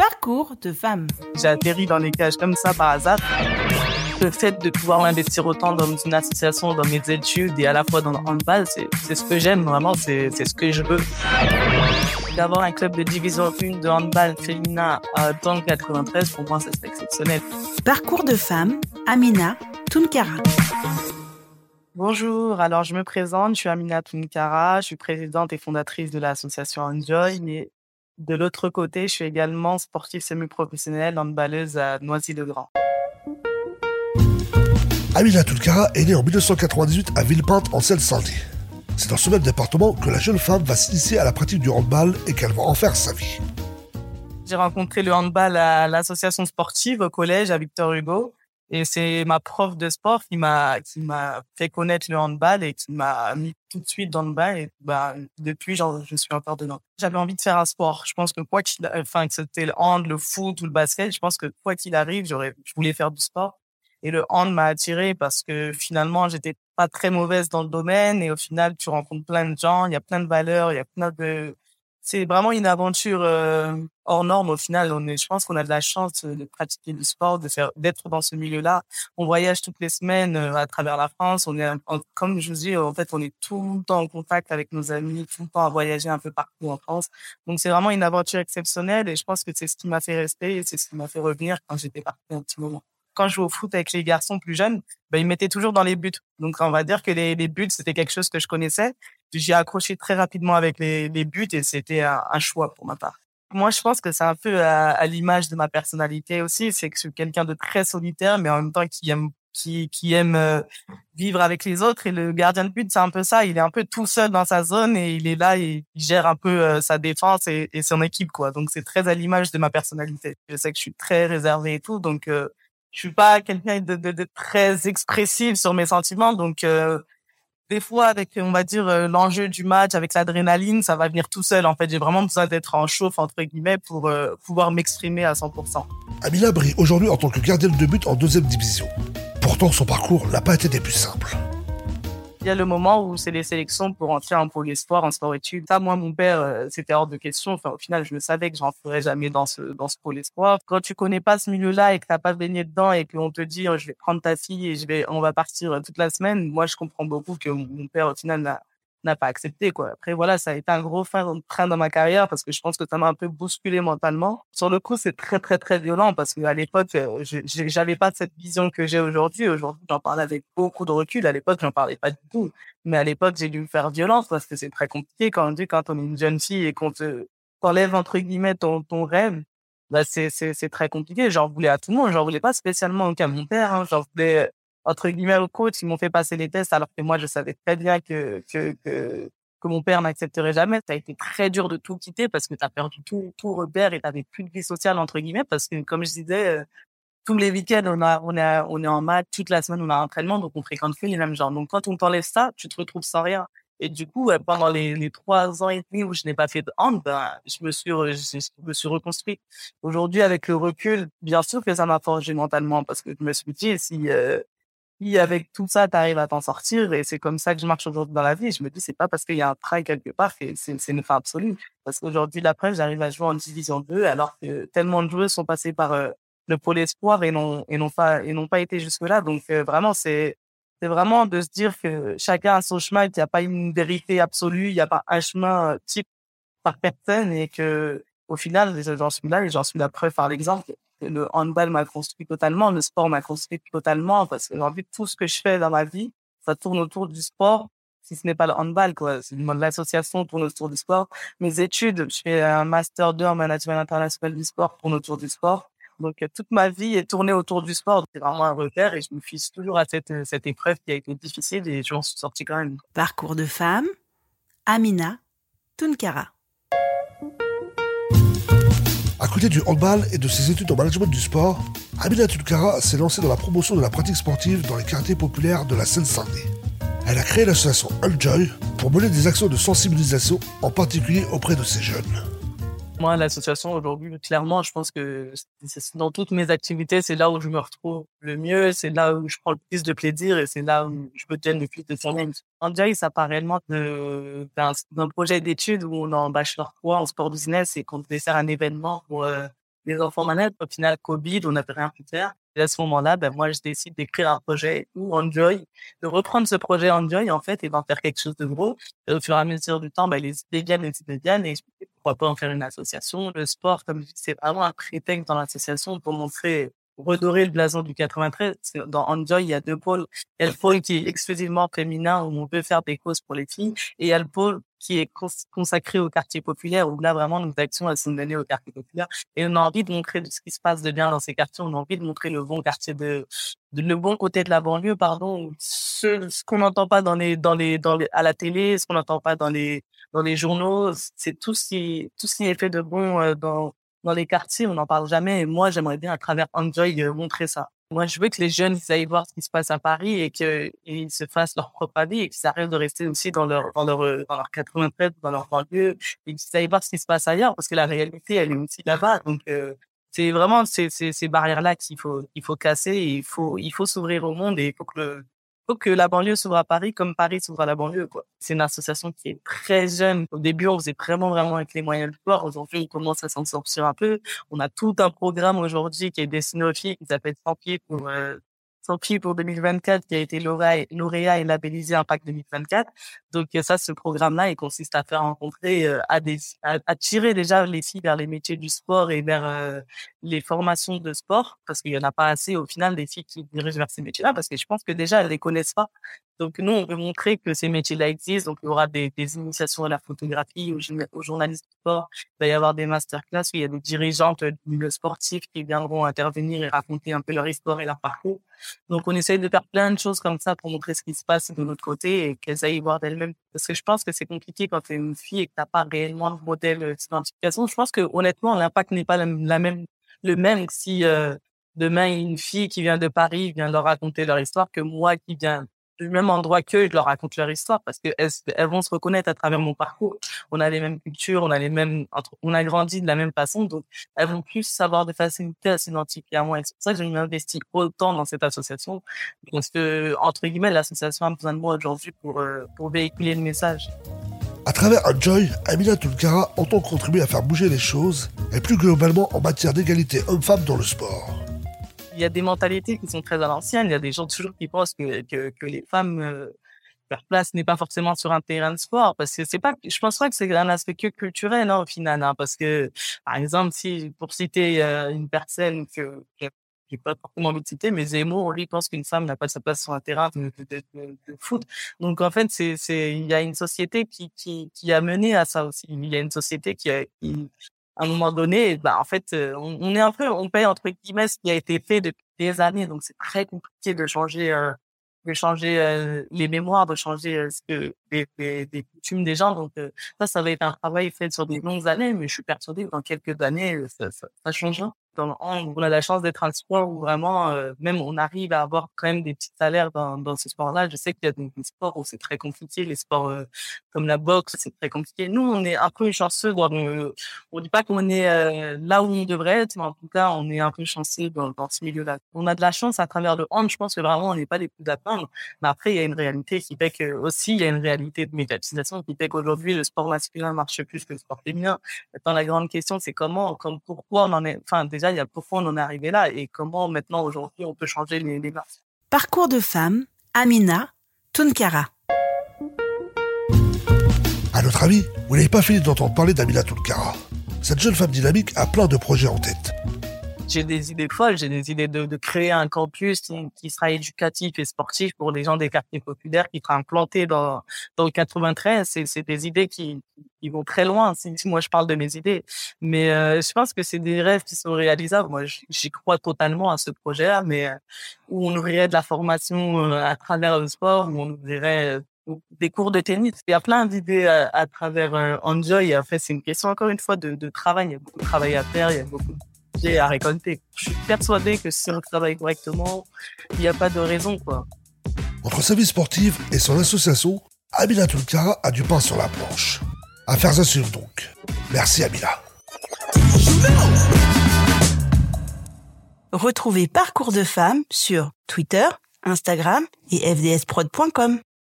Parcours de femme. J'ai atterri dans les cages comme ça par hasard. Le fait de pouvoir m'investir autant dans une association, dans mes études et à la fois dans le handball, c'est ce que j'aime vraiment, c'est ce que je veux. D'avoir un club de division 1 de handball féminin dans le 93, pour moi, c'est exceptionnel. Parcours de femme, Amina Tunkara. Bonjour, alors je me présente, je suis Amina Tunkara, je suis présidente et fondatrice de l'association Enjoy, mais de l'autre côté, je suis également sportive semi-professionnelle handballeuse à Noisy-le-Grand. Amina Tulkara est née en 1998 à Villepinte en Seine-Saint-Denis. C'est dans ce même département que la jeune femme va s'initier à la pratique du handball et qu'elle va en faire sa vie. J'ai rencontré le handball à l'association sportive au collège à Victor Hugo. Et c'est ma prof de sport qui m'a qui m'a fait connaître le handball et qui m'a mis tout de suite dans le bain. Et bah depuis, genre, je suis encore dedans. J'avais envie de faire un sport. Je pense que quoi qu'il, enfin que c'était le hand, le foot ou le basket, je pense que quoi qu'il arrive, j'aurais, je voulais faire du sport. Et le hand m'a attiré parce que finalement, j'étais pas très mauvaise dans le domaine. Et au final, tu rencontres plein de gens, il y a plein de valeurs, il y a plein de... C'est vraiment une aventure euh, hors norme. Au final, on est, je pense qu'on a de la chance de pratiquer du sport, de faire, d'être dans ce milieu-là. On voyage toutes les semaines euh, à travers la France. On est, comme je vous dis, en fait, on est tout le temps en contact avec nos amis, tout le temps à voyager un peu partout en France. Donc, c'est vraiment une aventure exceptionnelle et je pense que c'est ce qui m'a fait rester et c'est ce qui m'a fait revenir quand j'étais parti un petit moment quand je jouais au foot avec les garçons plus jeunes, ben, ils mettaient toujours dans les buts. Donc, on va dire que les buts, c'était quelque chose que je connaissais. J'ai accroché très rapidement avec les, les buts et c'était un, un, choix pour ma part. Moi, je pense que c'est un peu à, à l'image de ma personnalité aussi. C'est que je suis quelqu'un de très solitaire, mais en même temps qui aime qui, qui aime euh, vivre avec les autres. Et le gardien de but, c'est un peu ça. Il est un peu tout seul dans sa zone et il est là et il gère un peu euh, sa défense et, et, son équipe, quoi. Donc, c'est très à l'image de ma personnalité. Je sais que je suis très réservé et tout. Donc, euh, je suis pas quelqu'un de, de, de, très expressif sur mes sentiments, donc euh, des fois avec on va dire euh, l'enjeu du match avec l'adrénaline, ça va venir tout seul. En fait, j'ai vraiment besoin d'être en chauffe entre guillemets pour euh, pouvoir m'exprimer à 100%. Amila brille aujourd'hui en tant que gardienne de but en deuxième division. Pourtant, son parcours n'a pas été des plus simples. Il y a le moment où c'est les sélections pour entrer en pôle espoir, en sport études. Ça, moi, mon père, euh, c'était hors de question. Enfin, au final, je le savais que j'en ferais jamais dans ce, dans ce pôle espoir. Quand tu connais pas ce milieu-là et que t'as pas baigné dedans et qu'on te dit, oh, je vais prendre ta fille et je vais, on va partir toute la semaine, moi, je comprends beaucoup que mon père, au final, n'a n'a pas accepté quoi. Après voilà, ça a été un gros frein dans ma carrière parce que je pense que ça m'a un peu bousculé mentalement. Sur le coup, c'est très très très violent parce qu'à l'époque, euh, j'avais pas cette vision que j'ai aujourd'hui. Aujourd'hui, j'en parle avec beaucoup de recul. À l'époque, j'en parlais pas du tout. Mais à l'époque, j'ai dû me faire violence parce que c'est très compliqué quand on dit quand on est une jeune fille et qu'on te enlève entre guillemets ton ton rêve. Bah c'est c'est c'est très compliqué. J'en voulais à tout le monde. J'en voulais pas spécialement qu'à mon père. Hein. J'en voulais entre guillemets au coach, ils m'ont fait passer les tests alors que moi je savais très bien que que que, que mon père n'accepterait jamais. Ça a été très dur de tout quitter parce que tu as perdu tout tout repère et tu plus de vie sociale entre guillemets parce que comme je disais euh, tous les week-ends on a on est on est en maths, toute la semaine on a un entraînement donc on fréquente plus les mêmes gens. Donc quand on t'enlève ça, tu te retrouves sans rien. Et du coup, pendant les, trois ans et demi où je n'ai pas fait de hand, ben, je me suis, je, me suis reconstruit. Aujourd'hui, avec le recul, bien sûr que ça m'a forgé mentalement parce que je me suis dit, si, euh, si avec tout ça, tu arrives à t'en sortir, et c'est comme ça que je marche aujourd'hui dans la vie, je me dis, c'est pas parce qu'il y a un train quelque part que c'est une fin absolue. Parce qu'aujourd'hui, l'après, j'arrive à jouer en division 2, alors que tellement de joueurs sont passés par euh, le pôle espoir et n'ont pas été jusque là. Donc euh, vraiment, c'est c'est vraiment de se dire que chacun a son chemin, qu'il n'y a pas une vérité absolue, il n'y a pas un chemin euh, type par personne, et que au final, j'en suis là et j'en suis la preuve par l'exemple le handball m'a construit totalement, le sport m'a construit totalement parce que aujourd'hui tout ce que je fais dans ma vie, ça tourne autour du sport. Si ce n'est pas le handball, quoi. L'association tourne autour du sport. Mes études, je fais un master 2 en management international du sport, tourne autour du sport. Donc, euh, toute ma vie est tournée autour du sport. C'est vraiment un repère et je me fiche toujours à cette, euh, cette épreuve qui a été difficile et je m'en suis sortie quand même. Parcours de femme, Amina Tunkara. Côté du handball et de ses études en management du sport, Amina Tulkara s'est lancée dans la promotion de la pratique sportive dans les quartiers populaires de la Seine-Saint-Denis. Elle a créé l'association Unjoy pour mener des actions de sensibilisation, en particulier auprès de ces jeunes. Moi, l'association aujourd'hui, clairement, je pense que dans toutes mes activités, c'est là où je me retrouve le mieux, c'est là où je prends le plus de plaisir et c'est là où je peux tenir le plus de challenge. Enjoy, ça part réellement d'un projet d'études où on est en bachelor 3 en sport business et qu'on dessert un événement pour, euh, les enfants malades. Au final, Covid, on n'avait rien pu faire. Et à ce moment-là, ben, moi, je décide d'écrire un projet ou Enjoy, de reprendre ce projet Enjoy, en fait, et d'en faire quelque chose de gros. Et au fur et à mesure du temps, ben, les idées viennent, les idées viennent, et pourquoi pas en faire une association. Le sport, comme je dis, c'est vraiment un prétexte dans l'association pour montrer redorer le blason du 93. Dans Enjoy, il y a deux pôles. Il y a le pôle qui est exclusivement féminin, où on peut faire des causes pour les filles, et il y a le pôle qui est consacré au quartier populaire, où là, vraiment, nos actions, elles sont données au quartier populaire. Et on a envie de montrer ce qui se passe de bien dans ces quartiers. On a envie de montrer le bon quartier de, le bon côté de la banlieue, pardon. Ce, ce qu'on n'entend pas dans les, dans les, dans les, à la télé, ce qu'on n'entend pas dans les, dans les journaux, c'est tout ce qui, tout ce qui est fait de bon euh, dans, dans les quartiers, on n'en parle jamais. Et moi, j'aimerais bien, à travers Enjoy, euh, montrer ça. Moi, je veux que les jeunes aillent voir ce qui se passe à Paris et qu'ils se fassent leur propre avis et qu'ils arrêtent de rester aussi dans leur dans leur euh, dans leur 93 dans leur banlieue et qu'ils aillent voir ce qui se passe ailleurs parce que la réalité elle est aussi là-bas. Donc euh, c'est vraiment ces, ces, ces barrières là qu'il faut il faut casser il faut il faut s'ouvrir au monde et il faut que le faut que la banlieue s'ouvre à Paris comme Paris s'ouvre à la banlieue. Quoi. C'est une association qui est très jeune. Au début, on faisait vraiment, vraiment avec les moyens du bord. Aujourd'hui, on commence à s'en sortir un peu. On a tout un programme aujourd'hui qui est destiné aux filles, qui s'appelle Sans pour euh, Sans pour 2024, qui a été lauréat et labellisé Impact 2024. Donc ça, ce programme-là, il consiste à faire rencontrer, euh, à, tirer déjà les filles vers les métiers du sport et vers euh, les formations de sport, parce qu'il y en a pas assez au final des filles qui dirigent vers ces métiers-là, parce que je pense que déjà elles les connaissent pas. Donc nous, on veut montrer que ces métiers-là existent. Donc il y aura des, initiations à la photographie, au, au journalisme sport. Il va y avoir des masterclass où il y a des dirigeantes du milieu qui viendront intervenir et raconter un peu leur histoire et leur parcours. Donc on essaye de faire plein de choses comme ça pour montrer ce qui se passe de l'autre côté et qu'elles aillent voir d'elles parce que je pense que c'est compliqué quand tu es une fille et que t'as pas réellement de modèle d'identification. Je pense que honnêtement, l'impact n'est pas la, même, le même si euh, demain une fille qui vient de Paris vient leur raconter leur histoire que moi qui viens du même endroit qu'eux, je leur raconte leur histoire parce que elles, vont se reconnaître à travers mon parcours. On a les mêmes cultures, on a les mêmes, on a grandi de la même façon, donc elles vont plus savoir de facilité à s'identifier à moi. c'est pour ça que je m'investis autant dans cette association parce que entre guillemets, l'association a besoin de moi aujourd'hui pour euh, pour véhiculer le message. À travers Enjoy, Amina Tulkara entend contribuer à faire bouger les choses et plus globalement en matière d'égalité homme-femme dans le sport y a des mentalités qui sont très à l'ancienne. Il y a des gens toujours qui pensent que, que, que les femmes, euh, leur place n'est pas forcément sur un terrain de sport. Parce que c'est pas, je pense pas que c'est un aspect que culturel, hein, au final, hein, parce que, par exemple, si, pour citer euh, une personne que, que j'ai pas forcément envie de citer, mais Zemmour, lui, pense qu'une femme n'a pas sa place sur un terrain de foot. Donc, en fait, c'est, c'est, il y a une société qui, qui, qui a mené à ça aussi. Il y a une société qui, a, qui, à un moment donné, bah, en fait, euh, on, est un peu, on paye entre guillemets ce qui a été fait depuis des années, donc c'est très compliqué de changer, euh, de changer euh, les mémoires, de changer ce que les, les, coutumes des gens. Donc ça, ça va être un travail fait sur des longues années, mais je suis persuadé que dans quelques années, ça, ça, ça changera on a la chance d'être un sport où vraiment, euh, même on arrive à avoir quand même des petits salaires dans, dans ce sport-là. Je sais qu'il y a des, sports où c'est très compliqué, les sports euh, comme la boxe, c'est très compliqué. Nous, on est un peu chanceux. Dans le, on dit pas qu'on est euh, là où on devrait être, mais en tout cas, on est un peu chanceux dans, dans ce milieu-là. On a de la chance à travers le hand. Je pense que vraiment, on n'est pas les plus à Mais après, il y a une réalité qui fait que aussi, il y a une réalité de médiatisation qui fait qu'aujourd'hui, le sport masculin marche plus que le sport féminin. Maintenant, la grande question, c'est comment, comme pourquoi on en est, enfin, il y a pourquoi on en est arrivé là et comment maintenant aujourd'hui on peut changer les, les Parcours de femme, Amina Tunkara. À notre avis, vous n'avez pas fini d'entendre parler d'Amina Tunkara. Cette jeune femme dynamique a plein de projets en tête j'ai des idées folles, j'ai des idées de, de, créer un campus qui, sera éducatif et sportif pour les gens des quartiers populaires qui sera implanté dans, dans le 93. C'est des idées qui, qui vont très loin si, moi je parle de mes idées. Mais euh, je pense que c'est des rêves qui sont réalisables. Moi, j'y crois totalement à ce projet-là, mais euh, où on ouvrirait de la formation euh, à travers le sport, où on ouvrirait des cours de tennis. Il y a plein d'idées à, travers Enjoy. En fait, c'est une question encore une fois de, de travail. Il y a beaucoup de travail à faire, il y a beaucoup de à récolter. Je suis persuadé que si on travaille correctement, il n'y a pas de raison, quoi. Entre sa vie sportive et son association, Amina Tulkara a du pain sur la planche. Affaires à suivre donc. Merci Amina. Retrouvez Parcours de femmes sur Twitter, Instagram et fdsprod.com.